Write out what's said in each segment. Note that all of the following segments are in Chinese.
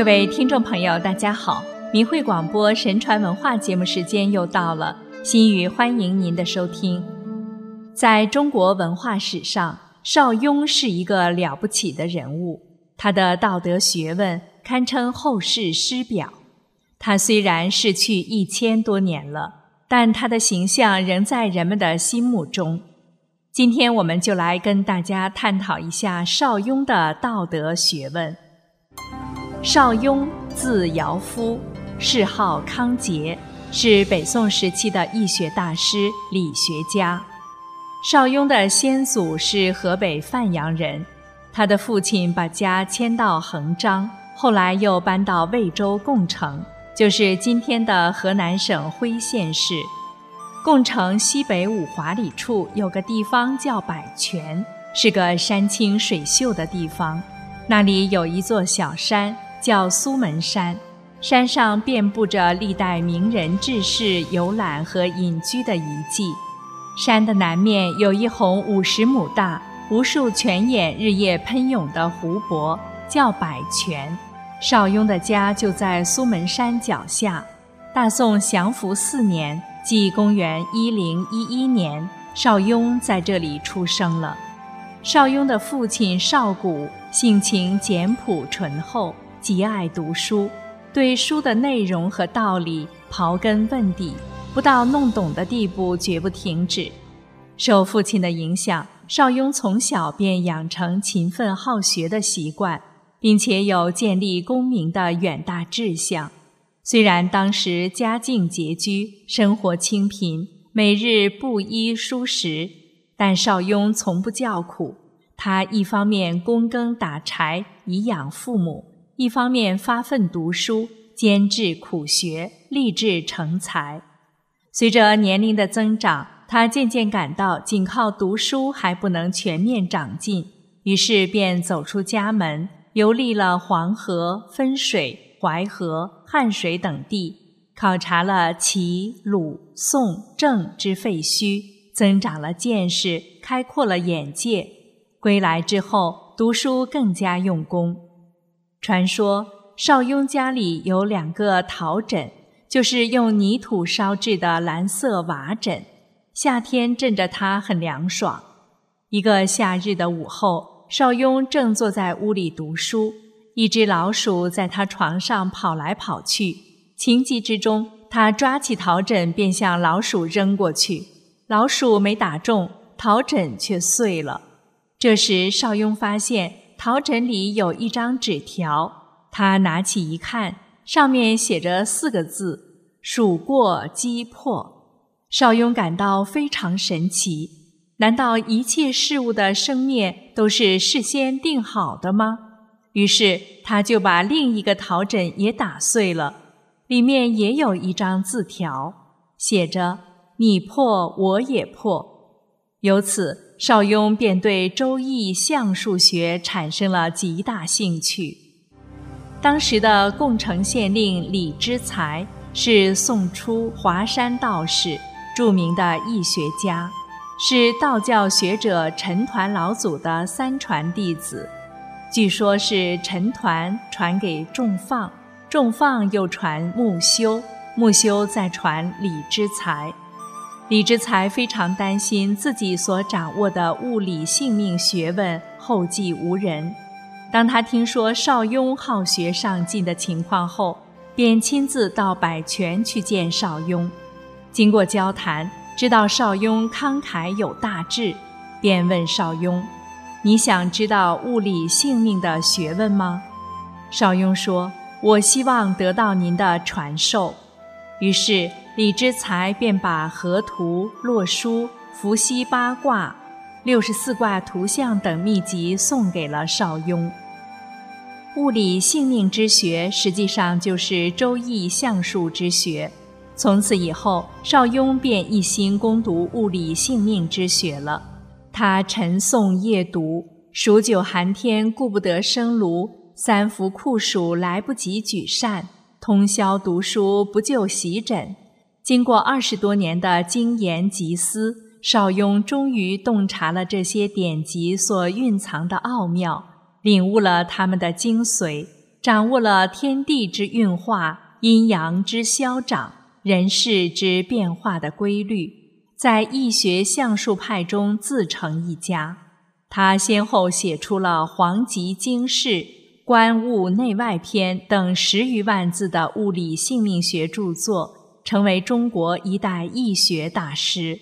各位听众朋友，大家好！明慧广播神传文化节目时间又到了，心语欢迎您的收听。在中国文化史上，邵雍是一个了不起的人物，他的道德学问堪称后世师表。他虽然逝去一千多年了，但他的形象仍在人们的心目中。今天我们就来跟大家探讨一下邵雍的道德学问。邵雍，字尧夫，谥号康节，是北宋时期的易学大师、理学家。邵雍的先祖是河北范阳人，他的父亲把家迁到横章，后来又搬到魏州共城，就是今天的河南省辉县市。共城西北五华里处有个地方叫百泉，是个山清水秀的地方，那里有一座小山。叫苏门山，山上遍布着历代名人志士游览和隐居的遗迹。山的南面有一泓五十亩大、无数泉眼日夜喷涌的湖泊，叫百泉。邵雍的家就在苏门山脚下。大宋祥符四年，即公元一零一一年，邵雍在这里出生了。邵雍的父亲邵谷性情简朴醇厚。极爱读书，对书的内容和道理刨根问底，不到弄懂的地步绝不停止。受父亲的影响，邵雍从小便养成勤奋好学的习惯，并且有建立功名的远大志向。虽然当时家境拮据，生活清贫，每日布衣蔬食，但邵雍从不叫苦。他一方面躬耕打柴以养父母。一方面发奋读书，坚志苦学，立志成才。随着年龄的增长，他渐渐感到仅靠读书还不能全面长进，于是便走出家门，游历了黄河、分水、淮河、汉水等地，考察了齐、鲁、宋、郑之废墟，增长了见识，开阔了眼界。归来之后，读书更加用功。传说邵雍家里有两个陶枕，就是用泥土烧制的蓝色瓦枕，夏天枕着它很凉爽。一个夏日的午后，邵雍正坐在屋里读书，一只老鼠在他床上跑来跑去，情急之中，他抓起陶枕便向老鼠扔过去，老鼠没打中，陶枕却碎了。这时邵雍发现。陶枕里有一张纸条，他拿起一看，上面写着四个字：“数过击破。”邵雍感到非常神奇，难道一切事物的生灭都是事先定好的吗？于是他就把另一个陶枕也打碎了，里面也有一张字条，写着：“你破我也破。”由此。邵雍便对《周易》象数学产生了极大兴趣。当时的共城县令李之才是宋初华山道士，著名的易学家，是道教学者陈抟老祖的三传弟子。据说是陈抟传给仲放，仲放又传穆修，穆修再传李之才。李之才非常担心自己所掌握的物理性命学问后继无人。当他听说邵雍好学上进的情况后，便亲自到百泉去见邵雍。经过交谈，知道邵雍慷慨有大志，便问邵雍：“你想知道物理性命的学问吗？”邵雍说：“我希望得到您的传授。”于是。李之才便把河图、洛书、伏羲八卦、六十四卦图像等秘籍送给了邵雍。物理性命之学实际上就是《周易》象数之学。从此以后，邵雍便一心攻读物理性命之学了。他晨诵夜读，数九寒天顾不得生炉，三伏酷暑来不及举扇，通宵读书不就席枕。经过二十多年的精研集思，邵雍终于洞察了这些典籍所蕴藏的奥妙，领悟了他们的精髓，掌握了天地之运化、阴阳之消长、人事之变化的规律，在易学相术派中自成一家。他先后写出了《黄极经世》《观物内外篇》等十余万字的物理性命学著作，成为中国一代易学大师。《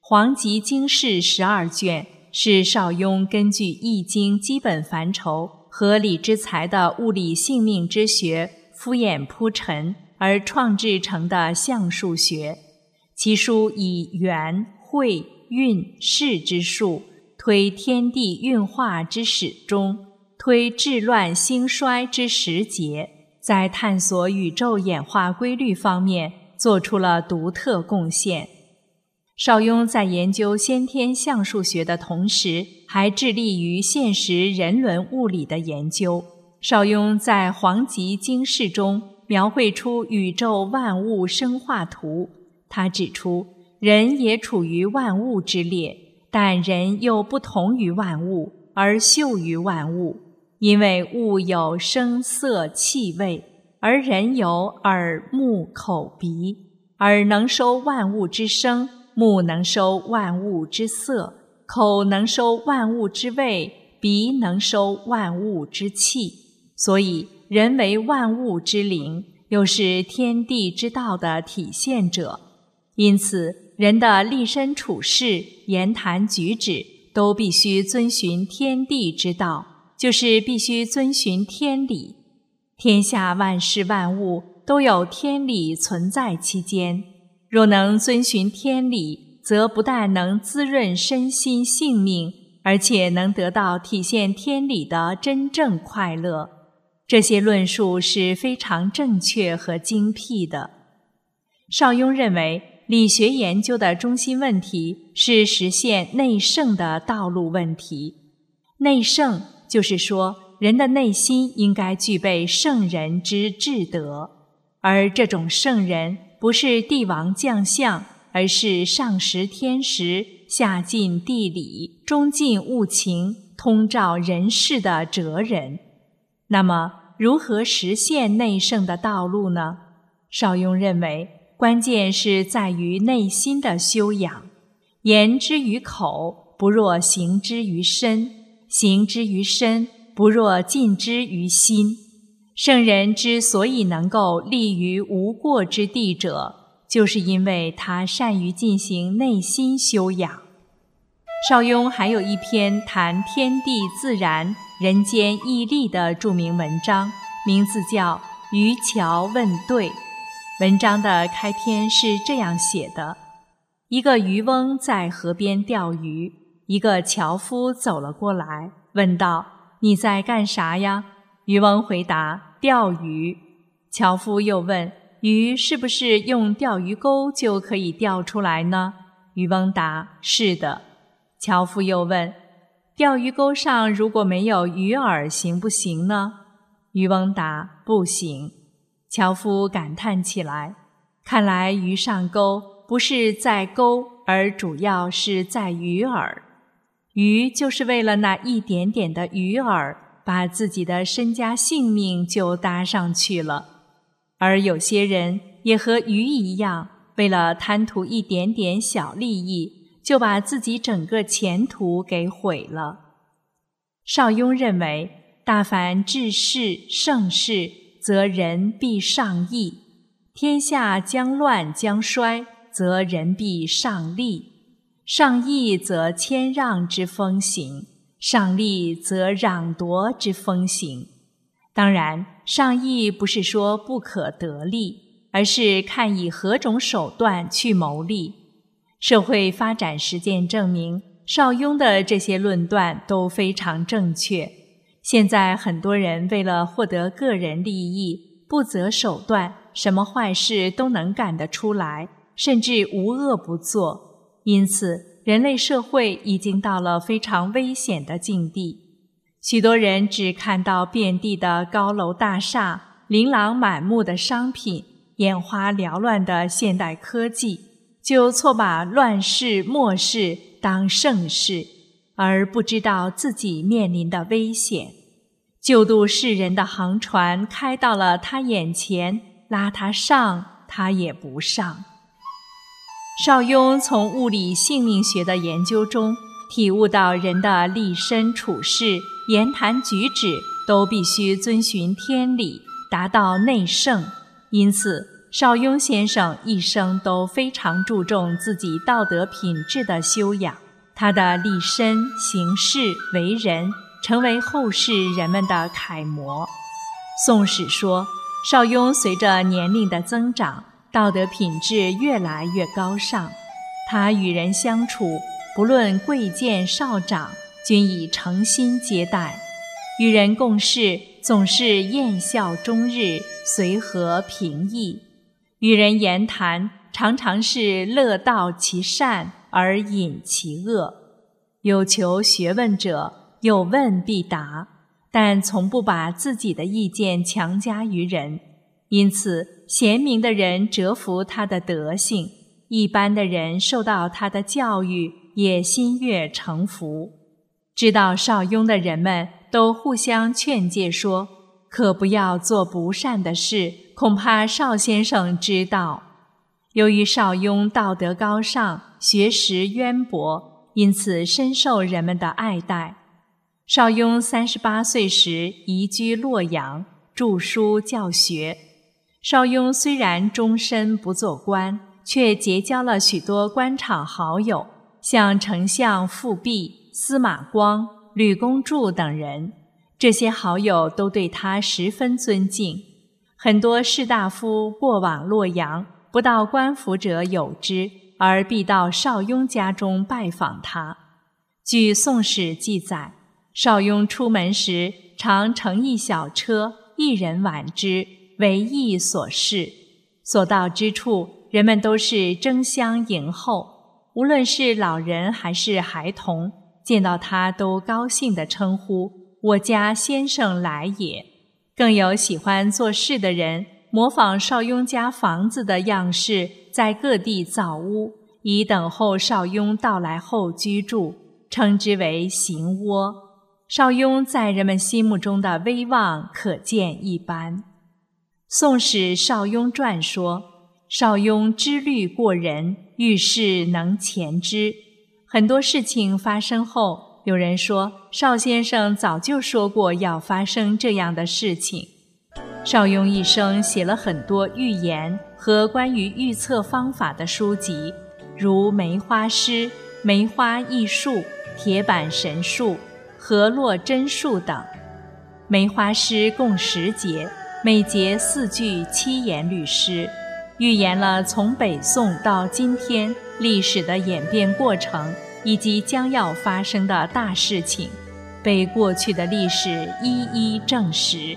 黄极经世》十二卷是邵雍根据《易经》基本范畴。和李之才的物理性命之学敷衍铺陈而创制成的相术学，其书以元、会、运、势之术推天地运化之始终，推治乱兴衰之时节，在探索宇宙演化规律方面做出了独特贡献。邵雍在研究先天相数学的同时，还致力于现实人伦物理的研究。邵雍在《黄极经世》中描绘出宇宙万物生化图。他指出，人也处于万物之列，但人又不同于万物，而秀于万物。因为物有声色气味，而人有耳目口鼻，耳能收万物之声。目能收万物之色，口能收万物之味，鼻能收万物之气，所以人为万物之灵，又是天地之道的体现者。因此，人的立身处世、言谈举止都必须遵循天地之道，就是必须遵循天理。天下万事万物都有天理存在其间。若能遵循天理，则不但能滋润身心性命，而且能得到体现天理的真正快乐。这些论述是非常正确和精辟的。邵雍认为，理学研究的中心问题是实现内圣的道路问题。内圣就是说，人的内心应该具备圣人之至德，而这种圣人。不是帝王将相，而是上识天时、下尽地理、中尽物情、通照人事的哲人。那么，如何实现内圣的道路呢？邵雍认为，关键是在于内心的修养。言之于口，不若行之于身；行之于身，不若尽之于心。圣人之所以能够立于无过之地者，就是因为他善于进行内心修养。邵雍还有一篇谈天地自然、人间义利的著名文章，名字叫《渔樵问对》。文章的开篇是这样写的：一个渔翁在河边钓鱼，一个樵夫走了过来，问道：“你在干啥呀？”渔翁回答。钓鱼，樵夫又问：“鱼是不是用钓鱼钩就可以钓出来呢？”渔翁答：“是的。”樵夫又问：“钓鱼钩上如果没有鱼饵，行不行呢？”渔翁答：“不行。”樵夫感叹起来：“看来鱼上钩不是在钩，而主要是在鱼饵。鱼就是为了那一点点的鱼饵。”把自己的身家性命就搭上去了，而有些人也和鱼一样，为了贪图一点点小利益，就把自己整个前途给毁了。邵雍认为，大凡治世盛世，则人必上义；天下将乱将衰，则人必上利。上义则谦让之风行。上利则攘夺之风行，当然，上义不是说不可得利，而是看以何种手段去谋利。社会发展实践证明，邵雍的这些论断都非常正确。现在很多人为了获得个人利益，不择手段，什么坏事都能干得出来，甚至无恶不作，因此。人类社会已经到了非常危险的境地，许多人只看到遍地的高楼大厦、琳琅满目的商品、眼花缭乱的现代科技，就错把乱世末世当盛世，而不知道自己面临的危险。救度世人的航船开到了他眼前，拉他上，他也不上。邵雍从物理性命学的研究中体悟到，人的立身处世、言谈举止都必须遵循天理，达到内圣。因此，邵雍先生一生都非常注重自己道德品质的修养。他的立身、行事、为人，成为后世人们的楷模。《宋史》说，邵雍随着年龄的增长。道德品质越来越高尚，他与人相处，不论贵贱少长，均以诚心接待；与人共事，总是宴笑终日，随和平易；与人言谈，常常是乐道其善而隐其恶。有求学问者，有问必答，但从不把自己的意见强加于人。因此，贤明的人折服他的德性，一般的人受到他的教育也心悦诚服。知道邵雍的人们都互相劝诫说：“可不要做不善的事，恐怕邵先生知道。”由于邵雍道德高尚，学识渊博，因此深受人们的爱戴。邵雍三十八岁时移居洛阳，著书教学。邵雍虽然终身不做官，却结交了许多官场好友，像丞相富弼、司马光、吕公著等人。这些好友都对他十分尊敬。很多士大夫过往洛阳，不到官府者有之，而必到邵雍家中拜访他。据《宋史》记载，邵雍出门时常乘一小车，一人挽之。为义所事，所到之处，人们都是争相迎候。无论是老人还是孩童，见到他都高兴地称呼：“我家先生来也。”更有喜欢做事的人，模仿邵雍家房子的样式，在各地造屋，以等候邵雍到来后居住，称之为行窝。邵雍在人们心目中的威望，可见一斑。《宋史·邵雍传》说：“邵雍知虑过人，遇事能前知。很多事情发生后，有人说邵先生早就说过要发生这样的事情。”邵雍一生写了很多预言和关于预测方法的书籍，如《梅花诗》《梅花易数》《铁板神术》《河洛真术》等。《梅花诗》共十节。每节四句七言律诗，预言了从北宋到今天历史的演变过程以及将要发生的大事情，被过去的历史一一证实。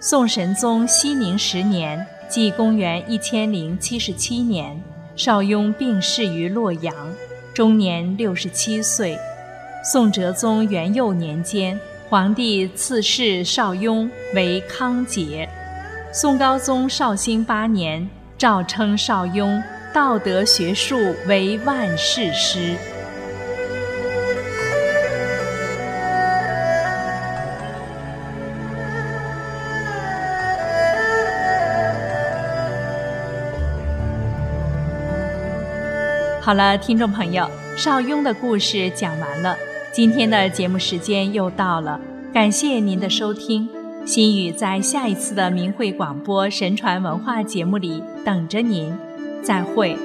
宋神宗熙宁十年，即公元一千零七十七年，邵雍病逝于洛阳，终年六十七岁。宋哲宗元佑年间。皇帝赐谥邵雍为康节，宋高宗绍兴八年诏称邵雍道德学术为万世师。好了，听众朋友，邵雍的故事讲完了。今天的节目时间又到了，感谢您的收听，心语在下一次的明慧广播神传文化节目里等着您，再会。